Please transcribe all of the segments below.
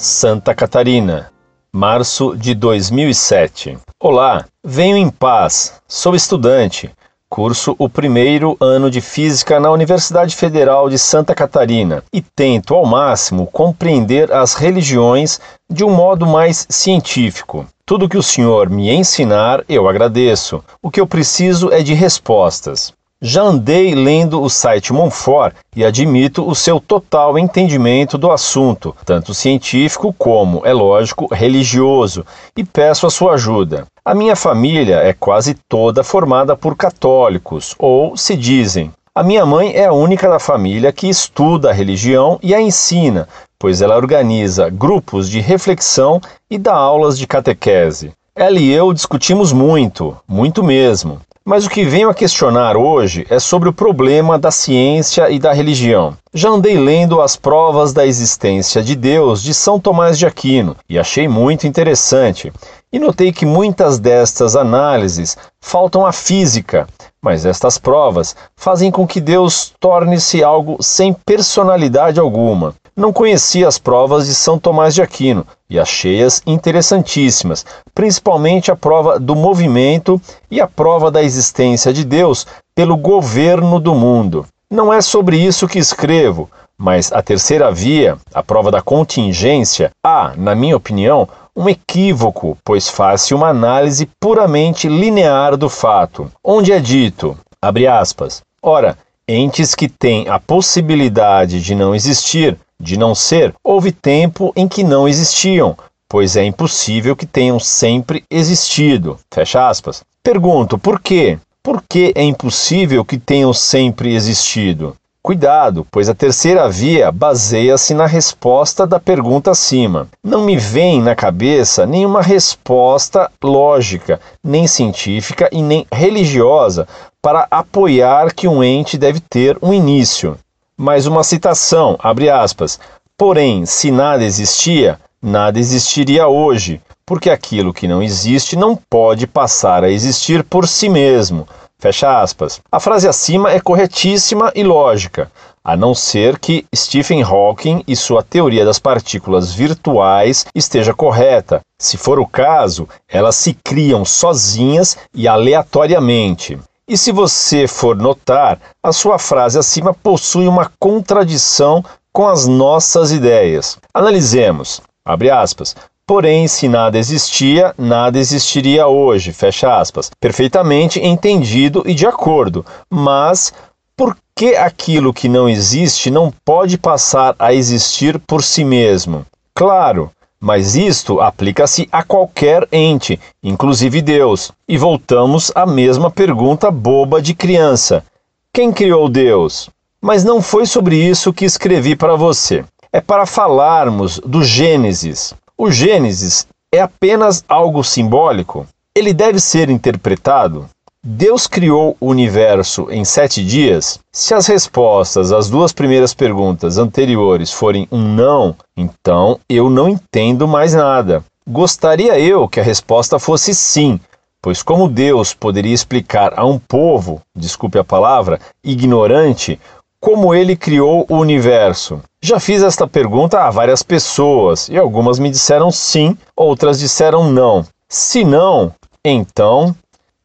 Santa Catarina, março de 2007. Olá, venho em paz, sou estudante, curso o primeiro ano de Física na Universidade Federal de Santa Catarina e tento ao máximo compreender as religiões de um modo mais científico. Tudo que o senhor me ensinar, eu agradeço. O que eu preciso é de respostas. Já andei lendo o site Monfort e admito o seu total entendimento do assunto, tanto científico como, é lógico, religioso, e peço a sua ajuda. A minha família é quase toda formada por católicos, ou se dizem. A minha mãe é a única da família que estuda a religião e a ensina, pois ela organiza grupos de reflexão e dá aulas de catequese. Ela e eu discutimos muito, muito mesmo. Mas o que venho a questionar hoje é sobre o problema da ciência e da religião. Já andei lendo as provas da existência de Deus de São Tomás de Aquino e achei muito interessante. E notei que muitas destas análises faltam à física, mas estas provas fazem com que Deus torne-se algo sem personalidade alguma. Não conhecia as provas de São Tomás de Aquino e achei-as interessantíssimas, principalmente a prova do movimento e a prova da existência de Deus pelo governo do mundo. Não é sobre isso que escrevo, mas a terceira via, a prova da contingência, há, na minha opinião, um equívoco, pois faz-se uma análise puramente linear do fato, onde é dito, abre aspas, ora, entes que têm a possibilidade de não existir de não ser, houve tempo em que não existiam, pois é impossível que tenham sempre existido. Fecha aspas. Pergunto, por quê? Por que é impossível que tenham sempre existido? Cuidado, pois a terceira via baseia-se na resposta da pergunta acima. Não me vem na cabeça nenhuma resposta lógica, nem científica e nem religiosa para apoiar que um ente deve ter um início. Mais uma citação, abre aspas. Porém, se nada existia, nada existiria hoje, porque aquilo que não existe não pode passar a existir por si mesmo. Fecha aspas. A frase acima é corretíssima e lógica, a não ser que Stephen Hawking e sua teoria das partículas virtuais esteja correta. Se for o caso, elas se criam sozinhas e aleatoriamente. E se você for notar, a sua frase acima possui uma contradição com as nossas ideias. Analisemos. Abre aspas. Porém, se nada existia, nada existiria hoje. Fecha aspas. Perfeitamente entendido e de acordo. Mas por que aquilo que não existe não pode passar a existir por si mesmo? Claro, mas isto aplica-se a qualquer ente, inclusive Deus. E voltamos à mesma pergunta boba de criança: quem criou Deus? Mas não foi sobre isso que escrevi para você. É para falarmos do Gênesis. O Gênesis é apenas algo simbólico? Ele deve ser interpretado? Deus criou o universo em sete dias? Se as respostas às duas primeiras perguntas anteriores forem um não, então eu não entendo mais nada. Gostaria eu que a resposta fosse sim, pois como Deus poderia explicar a um povo, desculpe a palavra, ignorante, como ele criou o universo? Já fiz esta pergunta a várias pessoas e algumas me disseram sim, outras disseram não. Se não, então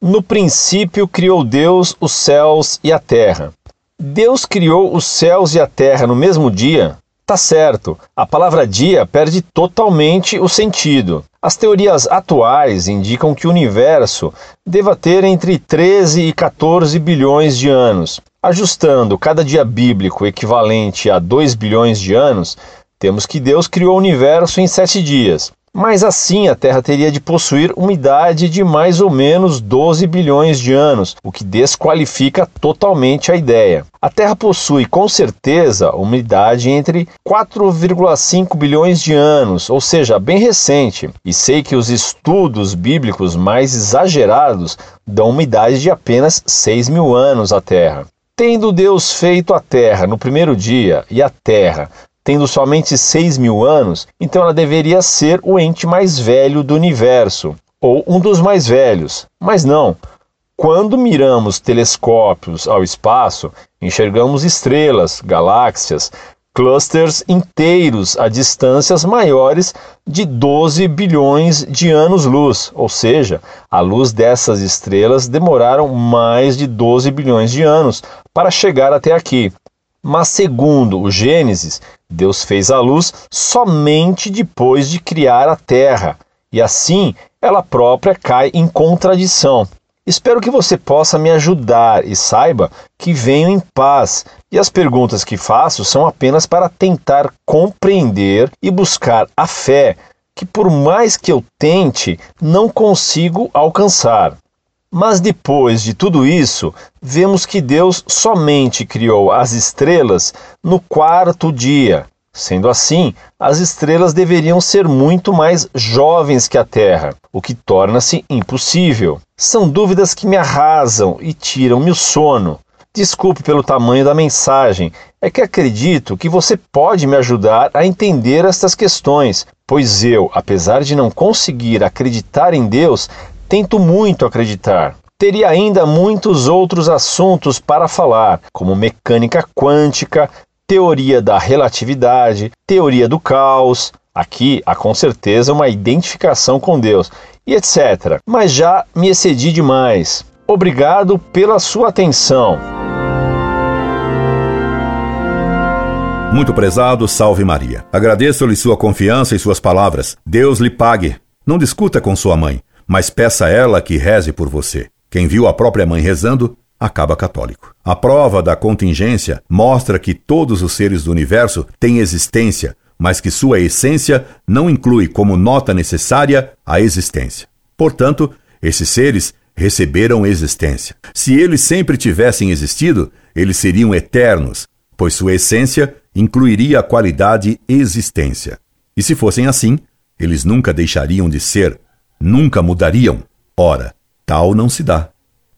no princípio criou Deus os céus e a terra. Deus criou os céus e a terra no mesmo dia? Tá certo, a palavra dia perde totalmente o sentido. As teorias atuais indicam que o universo deva ter entre 13 e 14 bilhões de anos. Ajustando cada dia bíblico equivalente a 2 bilhões de anos, temos que Deus criou o universo em sete dias. Mas assim a Terra teria de possuir uma idade de mais ou menos 12 bilhões de anos, o que desqualifica totalmente a ideia. A Terra possui com certeza uma idade entre 4,5 bilhões de anos, ou seja, bem recente, e sei que os estudos bíblicos mais exagerados dão uma idade de apenas 6 mil anos à Terra. Tendo Deus feito a terra no primeiro dia e a terra tendo somente 6 mil anos, então ela deveria ser o ente mais velho do universo, ou um dos mais velhos. Mas não. Quando miramos telescópios ao espaço, enxergamos estrelas, galáxias, clusters inteiros a distâncias maiores de 12 bilhões de anos-luz, ou seja, a luz dessas estrelas demoraram mais de 12 bilhões de anos para chegar até aqui. Mas, segundo o Gênesis, Deus fez a luz somente depois de criar a Terra, e assim ela própria cai em contradição. Espero que você possa me ajudar e saiba que venho em paz, e as perguntas que faço são apenas para tentar compreender e buscar a fé que, por mais que eu tente, não consigo alcançar. Mas depois de tudo isso, vemos que Deus somente criou as estrelas no quarto dia. Sendo assim, as estrelas deveriam ser muito mais jovens que a Terra, o que torna-se impossível. São dúvidas que me arrasam e tiram-me o sono. Desculpe pelo tamanho da mensagem, é que acredito que você pode me ajudar a entender estas questões, pois eu, apesar de não conseguir acreditar em Deus, tento muito acreditar. Teria ainda muitos outros assuntos para falar, como mecânica quântica, teoria da relatividade, teoria do caos. Aqui há com certeza uma identificação com Deus e etc. Mas já me excedi demais. Obrigado pela sua atenção. Muito prezado, salve Maria. Agradeço-lhe sua confiança e suas palavras. Deus lhe pague. Não discuta com sua mãe, mas peça a ela que reze por você. Quem viu a própria mãe rezando, acaba católico. A prova da contingência mostra que todos os seres do universo têm existência, mas que sua essência não inclui como nota necessária a existência. Portanto, esses seres receberam existência. Se eles sempre tivessem existido, eles seriam eternos, pois sua essência incluiria a qualidade existência. E se fossem assim, eles nunca deixariam de ser, nunca mudariam. Ora, tal não se dá.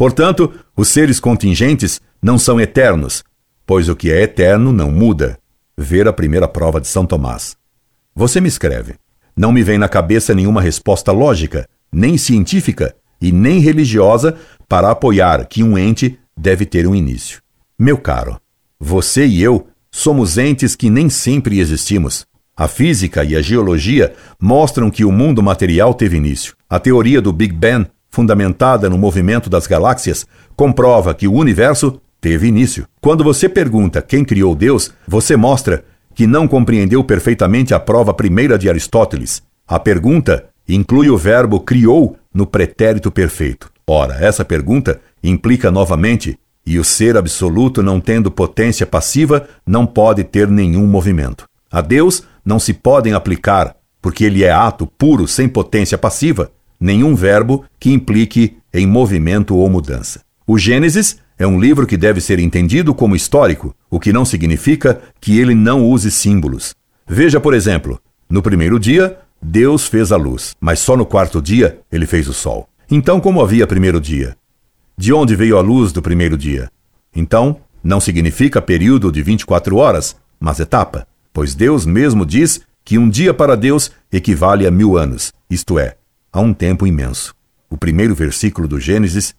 Portanto, os seres contingentes não são eternos, pois o que é eterno não muda. Ver a primeira prova de São Tomás. Você me escreve. Não me vem na cabeça nenhuma resposta lógica, nem científica e nem religiosa para apoiar que um ente deve ter um início. Meu caro, você e eu Somos entes que nem sempre existimos. A física e a geologia mostram que o mundo material teve início. A teoria do Big Bang, fundamentada no movimento das galáxias, comprova que o universo teve início. Quando você pergunta quem criou Deus, você mostra que não compreendeu perfeitamente a prova primeira de Aristóteles. A pergunta inclui o verbo criou no pretérito perfeito. Ora, essa pergunta implica novamente e o ser absoluto, não tendo potência passiva, não pode ter nenhum movimento. A Deus não se podem aplicar, porque ele é ato puro sem potência passiva, nenhum verbo que implique em movimento ou mudança. O Gênesis é um livro que deve ser entendido como histórico, o que não significa que ele não use símbolos. Veja, por exemplo, no primeiro dia, Deus fez a luz, mas só no quarto dia ele fez o sol. Então, como havia primeiro dia? De onde veio a luz do primeiro dia? Então, não significa período de 24 horas, mas etapa, pois Deus mesmo diz que um dia para Deus equivale a mil anos, isto é, a um tempo imenso. O primeiro versículo do Gênesis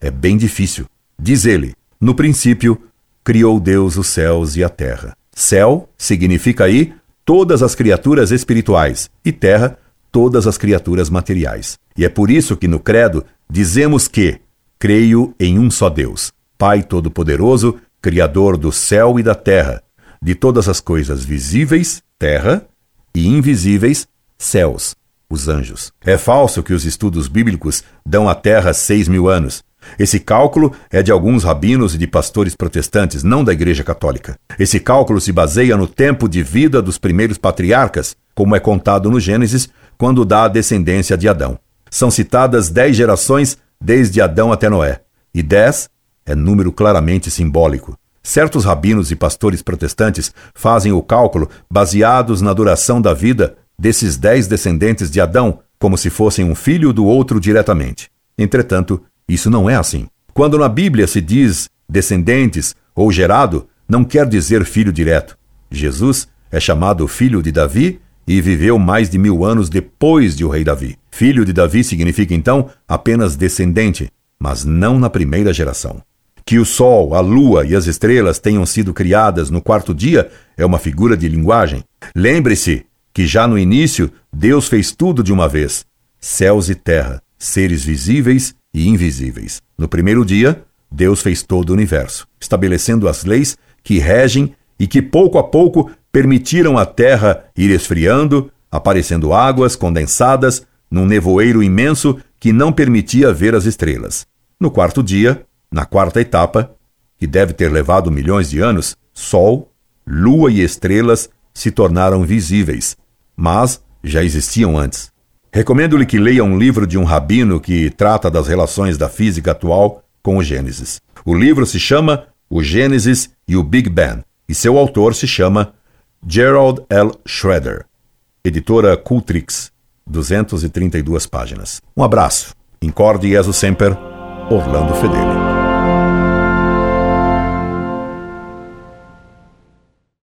é bem difícil. Diz ele: No princípio, criou Deus os céus e a terra. Céu significa aí todas as criaturas espirituais e terra, todas as criaturas materiais. E é por isso que no Credo dizemos que Creio em um só Deus, Pai Todo-Poderoso, Criador do céu e da terra, de todas as coisas visíveis, terra, e invisíveis, céus, os anjos. É falso que os estudos bíblicos dão à terra seis mil anos. Esse cálculo é de alguns rabinos e de pastores protestantes, não da Igreja Católica. Esse cálculo se baseia no tempo de vida dos primeiros patriarcas, como é contado no Gênesis, quando dá a descendência de Adão. São citadas dez gerações desde Adão até Noé, e dez é número claramente simbólico. Certos rabinos e pastores protestantes fazem o cálculo baseados na duração da vida desses dez descendentes de Adão, como se fossem um filho do outro diretamente. Entretanto, isso não é assim. Quando na Bíblia se diz descendentes ou gerado, não quer dizer filho direto. Jesus é chamado filho de Davi e viveu mais de mil anos depois de o rei Davi. Filho de Davi significa então apenas descendente, mas não na primeira geração. Que o Sol, a Lua e as estrelas tenham sido criadas no quarto dia é uma figura de linguagem. Lembre-se que já no início Deus fez tudo de uma vez: céus e terra, seres visíveis e invisíveis. No primeiro dia, Deus fez todo o universo, estabelecendo as leis que regem e que pouco a pouco permitiram a terra ir esfriando, aparecendo águas condensadas num nevoeiro imenso que não permitia ver as estrelas. No quarto dia, na quarta etapa, que deve ter levado milhões de anos, Sol, Lua e estrelas se tornaram visíveis, mas já existiam antes. Recomendo-lhe que leia um livro de um rabino que trata das relações da física atual com o Gênesis. O livro se chama O Gênesis e o Big Bang, e seu autor se chama Gerald L. Schroeder. Editora Cultrix, 232 páginas. Um abraço. Incorde Jesus Semper, Orlando Fedeli.